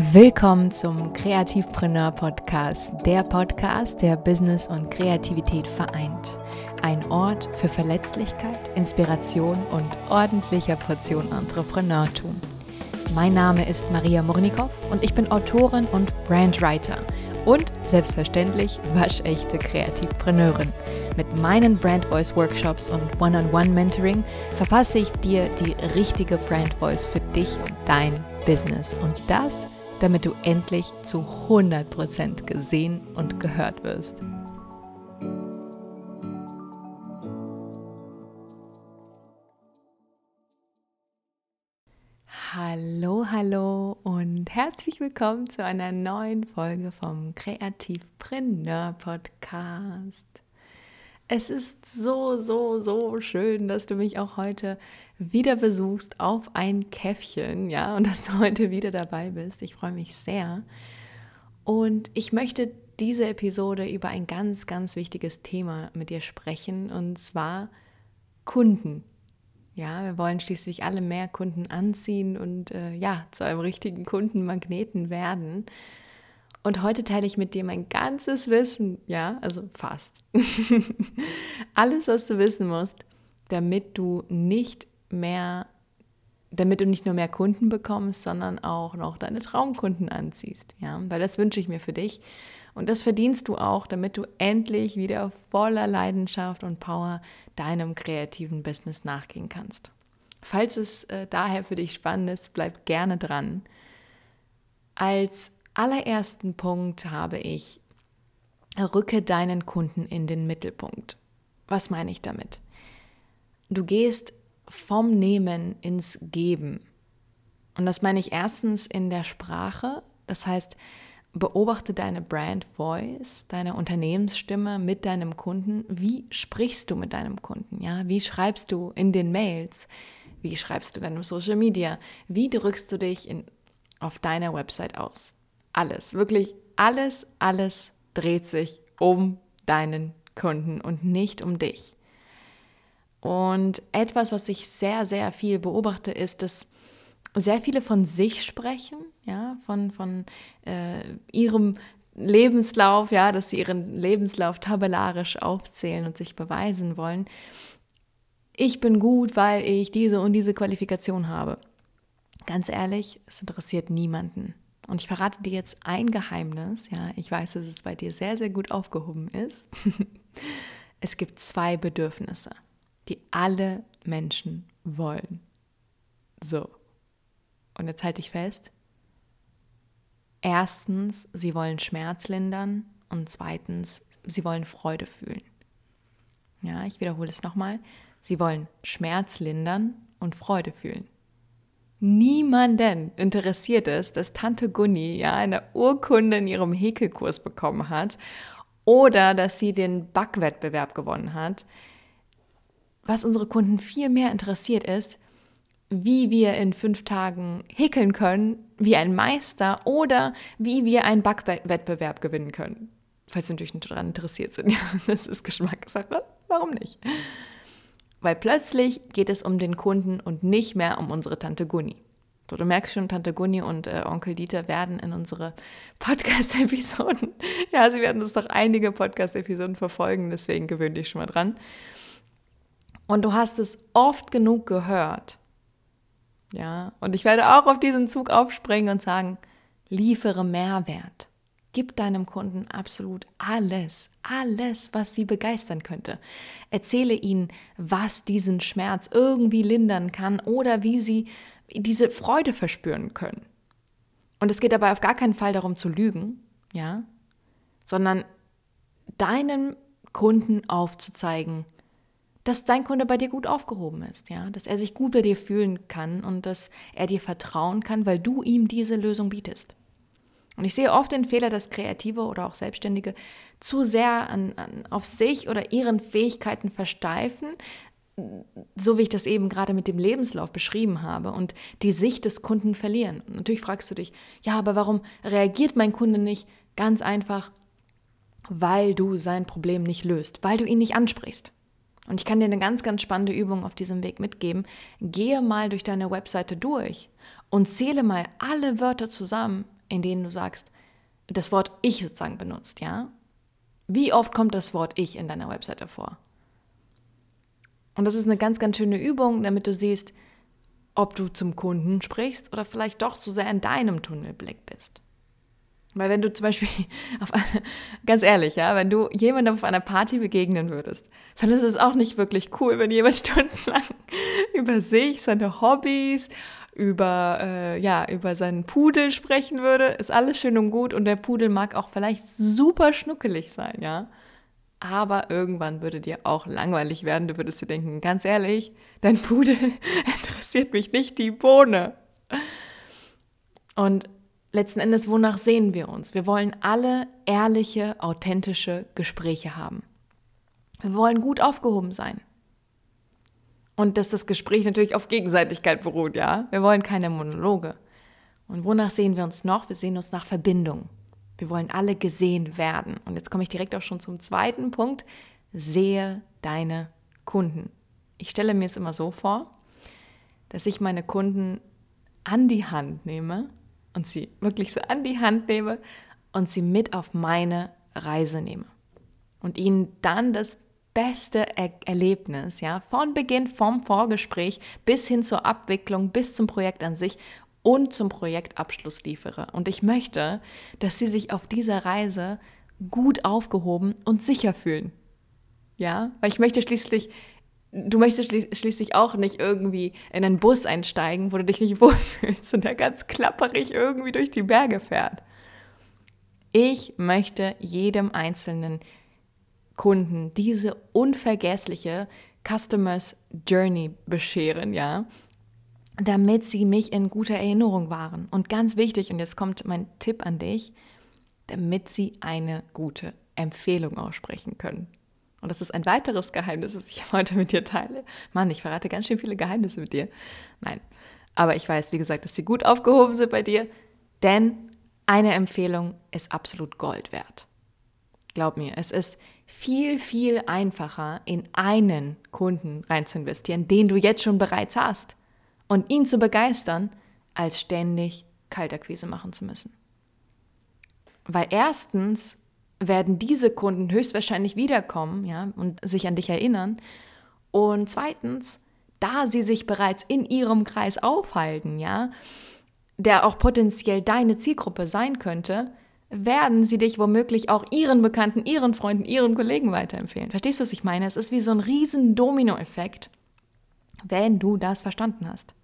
Willkommen zum Kreativpreneur Podcast, der Podcast, der Business und Kreativität vereint. Ein Ort für Verletzlichkeit, Inspiration und ordentlicher Portion Entrepreneurtum. Mein Name ist Maria Murnikow und ich bin Autorin und Brandwriter und selbstverständlich waschechte Kreativpreneurin. Mit meinen Brand Voice Workshops und One-on-One-Mentoring verpasse ich dir die richtige Brand Voice für dich und dein Business. Und das damit du endlich zu 100% gesehen und gehört wirst. Hallo, hallo und herzlich willkommen zu einer neuen Folge vom Kreativpreneur Podcast. Es ist so, so, so schön, dass du mich auch heute wieder besuchst auf ein Käffchen, ja, und dass du heute wieder dabei bist. Ich freue mich sehr. Und ich möchte diese Episode über ein ganz, ganz wichtiges Thema mit dir sprechen, und zwar Kunden. Ja, wir wollen schließlich alle mehr Kunden anziehen und äh, ja, zu einem richtigen Kundenmagneten werden. Und heute teile ich mit dir mein ganzes Wissen, ja, also fast. Alles, was du wissen musst, damit du nicht mehr, damit du nicht nur mehr Kunden bekommst, sondern auch noch deine Traumkunden anziehst. Ja? Weil das wünsche ich mir für dich. Und das verdienst du auch, damit du endlich wieder voller Leidenschaft und Power deinem kreativen Business nachgehen kannst. Falls es äh, daher für dich spannend ist, bleib gerne dran. Als allerersten Punkt habe ich, rücke deinen Kunden in den Mittelpunkt. Was meine ich damit? Du gehst vom Nehmen ins Geben. Und das meine ich erstens in der Sprache, das heißt, beobachte deine Brand Voice, deine Unternehmensstimme mit deinem Kunden. Wie sprichst du mit deinem Kunden? Ja, wie schreibst du in den Mails? Wie schreibst du deinem Social Media? Wie drückst du dich in, auf deiner Website aus? Alles, wirklich alles, alles dreht sich um deinen Kunden und nicht um dich. Und etwas, was ich sehr, sehr viel beobachte, ist, dass sehr viele von sich sprechen, ja, von, von äh, ihrem Lebenslauf, ja, dass sie ihren Lebenslauf tabellarisch aufzählen und sich beweisen wollen. Ich bin gut, weil ich diese und diese Qualifikation habe. Ganz ehrlich, es interessiert niemanden. Und ich verrate dir jetzt ein Geheimnis, ja, ich weiß, dass es bei dir sehr, sehr gut aufgehoben ist. es gibt zwei Bedürfnisse die alle Menschen wollen. So. Und jetzt halte ich fest. Erstens, sie wollen Schmerz lindern und zweitens, sie wollen Freude fühlen. Ja, ich wiederhole es nochmal. Sie wollen Schmerz lindern und Freude fühlen. Niemanden interessiert es, dass Tante Gunni ja eine Urkunde in ihrem Häkelkurs bekommen hat oder dass sie den Backwettbewerb gewonnen hat was unsere Kunden viel mehr interessiert ist, wie wir in fünf Tagen häkeln können, wie ein Meister oder wie wir einen Backwettbewerb gewinnen können. Falls Sie natürlich daran interessiert sind. Ja, das ist Geschmackssache. Warum nicht? Weil plötzlich geht es um den Kunden und nicht mehr um unsere Tante Gunni. So, du merkst schon, Tante Gunni und äh, Onkel Dieter werden in unsere Podcast-Episoden, ja, sie werden uns doch einige Podcast-Episoden verfolgen, deswegen gewöhne dich schon mal dran. Und du hast es oft genug gehört. Ja, und ich werde auch auf diesen Zug aufspringen und sagen, liefere Mehrwert. Gib deinem Kunden absolut alles, alles, was sie begeistern könnte. Erzähle ihnen, was diesen Schmerz irgendwie lindern kann oder wie sie diese Freude verspüren können. Und es geht dabei auf gar keinen Fall darum zu lügen, ja, sondern deinem Kunden aufzuzeigen, dass dein Kunde bei dir gut aufgehoben ist, ja, dass er sich gut bei dir fühlen kann und dass er dir vertrauen kann, weil du ihm diese Lösung bietest. Und ich sehe oft den Fehler, dass Kreative oder auch Selbstständige zu sehr an, an, auf sich oder ihren Fähigkeiten versteifen, so wie ich das eben gerade mit dem Lebenslauf beschrieben habe und die Sicht des Kunden verlieren. Und natürlich fragst du dich, ja, aber warum reagiert mein Kunde nicht? Ganz einfach, weil du sein Problem nicht löst, weil du ihn nicht ansprichst. Und ich kann dir eine ganz, ganz spannende Übung auf diesem Weg mitgeben. Gehe mal durch deine Webseite durch und zähle mal alle Wörter zusammen, in denen du sagst, das Wort ich sozusagen benutzt, ja? Wie oft kommt das Wort ich in deiner Webseite vor? Und das ist eine ganz, ganz schöne Übung, damit du siehst, ob du zum Kunden sprichst oder vielleicht doch zu sehr in deinem Tunnelblick bist. Weil wenn du zum Beispiel eine, ganz ehrlich, ja, wenn du jemandem auf einer Party begegnen würdest, dann ist es auch nicht wirklich cool, wenn jemand stundenlang über sich, seine Hobbys, über, äh, ja, über seinen Pudel sprechen würde. Ist alles schön und gut und der Pudel mag auch vielleicht super schnuckelig sein, ja. Aber irgendwann würde dir auch langweilig werden. Du würdest dir denken, ganz ehrlich, dein Pudel interessiert mich nicht die Bohne. Und letzten Endes, wonach sehen wir uns? Wir wollen alle ehrliche, authentische Gespräche haben. Wir wollen gut aufgehoben sein. Und dass das Gespräch natürlich auf Gegenseitigkeit beruht, ja. Wir wollen keine Monologe. Und wonach sehen wir uns noch? Wir sehen uns nach Verbindung. Wir wollen alle gesehen werden. Und jetzt komme ich direkt auch schon zum zweiten Punkt. Sehe deine Kunden. Ich stelle mir es immer so vor, dass ich meine Kunden an die Hand nehme und sie wirklich so an die Hand nehme und sie mit auf meine Reise nehme. Und ihnen dann das beste er Erlebnis, ja, von Beginn, vom Vorgespräch bis hin zur Abwicklung, bis zum Projekt an sich und zum Projektabschluss liefere. Und ich möchte, dass sie sich auf dieser Reise gut aufgehoben und sicher fühlen. Ja, weil ich möchte schließlich, du möchtest schließlich auch nicht irgendwie in einen Bus einsteigen, wo du dich nicht wohlfühlst und der ganz klapperig irgendwie durch die Berge fährt. Ich möchte jedem einzelnen Kunden diese unvergessliche Customers Journey bescheren, ja damit sie mich in guter Erinnerung waren. Und ganz wichtig, und jetzt kommt mein Tipp an dich, damit sie eine gute Empfehlung aussprechen können. Und das ist ein weiteres Geheimnis, das ich heute mit dir teile. Mann, ich verrate ganz schön viele Geheimnisse mit dir. Nein, aber ich weiß, wie gesagt, dass sie gut aufgehoben sind bei dir, denn eine Empfehlung ist absolut Gold wert. Glaub mir, es ist viel, viel einfacher, in einen Kunden rein zu investieren, den du jetzt schon bereits hast und ihn zu begeistern, als ständig Kaltakquise machen zu müssen. Weil erstens werden diese Kunden höchstwahrscheinlich wiederkommen, ja, und sich an dich erinnern. Und zweitens, da sie sich bereits in ihrem Kreis aufhalten, ja, der auch potenziell deine Zielgruppe sein könnte, werden sie dich womöglich auch ihren Bekannten, ihren Freunden, ihren Kollegen weiterempfehlen. Verstehst du, was ich meine? Es ist wie so ein riesen Dominoeffekt, wenn du das verstanden hast.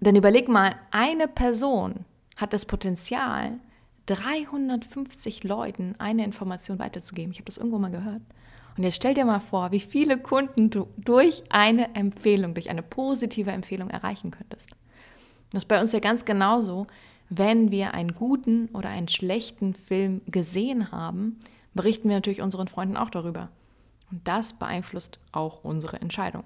Denn überleg mal, eine Person hat das Potenzial, 350 Leuten eine Information weiterzugeben. Ich habe das irgendwo mal gehört. Und jetzt stell dir mal vor, wie viele Kunden du durch eine Empfehlung, durch eine positive Empfehlung erreichen könntest. Das ist bei uns ja ganz genauso, wenn wir einen guten oder einen schlechten Film gesehen haben, berichten wir natürlich unseren Freunden auch darüber. Und das beeinflusst auch unsere Entscheidung.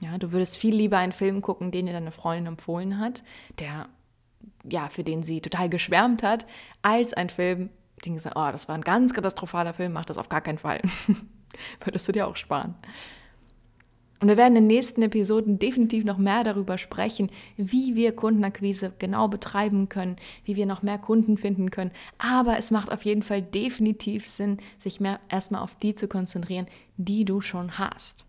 Ja, du würdest viel lieber einen Film gucken, den dir deine Freundin empfohlen hat, der, ja, für den sie total geschwärmt hat, als ein Film, den gesagt, oh, das war ein ganz katastrophaler Film, mach das auf gar keinen Fall. würdest du dir auch sparen. Und wir werden in den nächsten Episoden definitiv noch mehr darüber sprechen, wie wir Kundenakquise genau betreiben können, wie wir noch mehr Kunden finden können. Aber es macht auf jeden Fall definitiv Sinn, sich mehr erstmal auf die zu konzentrieren, die du schon hast.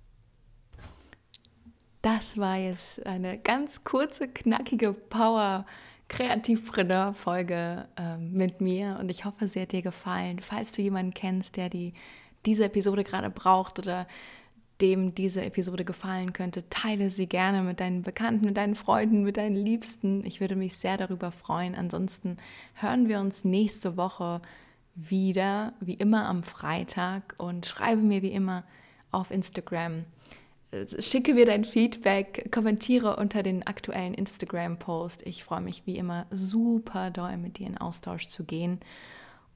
Das war jetzt eine ganz kurze, knackige Power Kreativpreneur-Folge äh, mit mir und ich hoffe, sie hat dir gefallen. Falls du jemanden kennst, der die, diese Episode gerade braucht oder dem diese Episode gefallen könnte, teile sie gerne mit deinen Bekannten, mit deinen Freunden, mit deinen Liebsten. Ich würde mich sehr darüber freuen. Ansonsten hören wir uns nächste Woche wieder, wie immer am Freitag und schreibe mir wie immer auf Instagram schicke mir dein Feedback, kommentiere unter den aktuellen Instagram-Post. Ich freue mich wie immer super doll mit dir in Austausch zu gehen.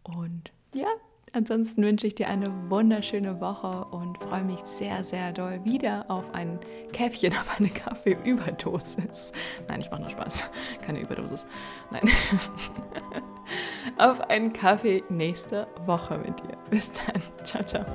Und ja, ansonsten wünsche ich dir eine wunderschöne Woche und freue mich sehr, sehr doll wieder auf ein Käffchen, auf eine Kaffeeüberdosis. Nein, ich mache nur Spaß. Keine Überdosis. Nein. auf einen Kaffee nächste Woche mit dir. Bis dann. Ciao, ciao.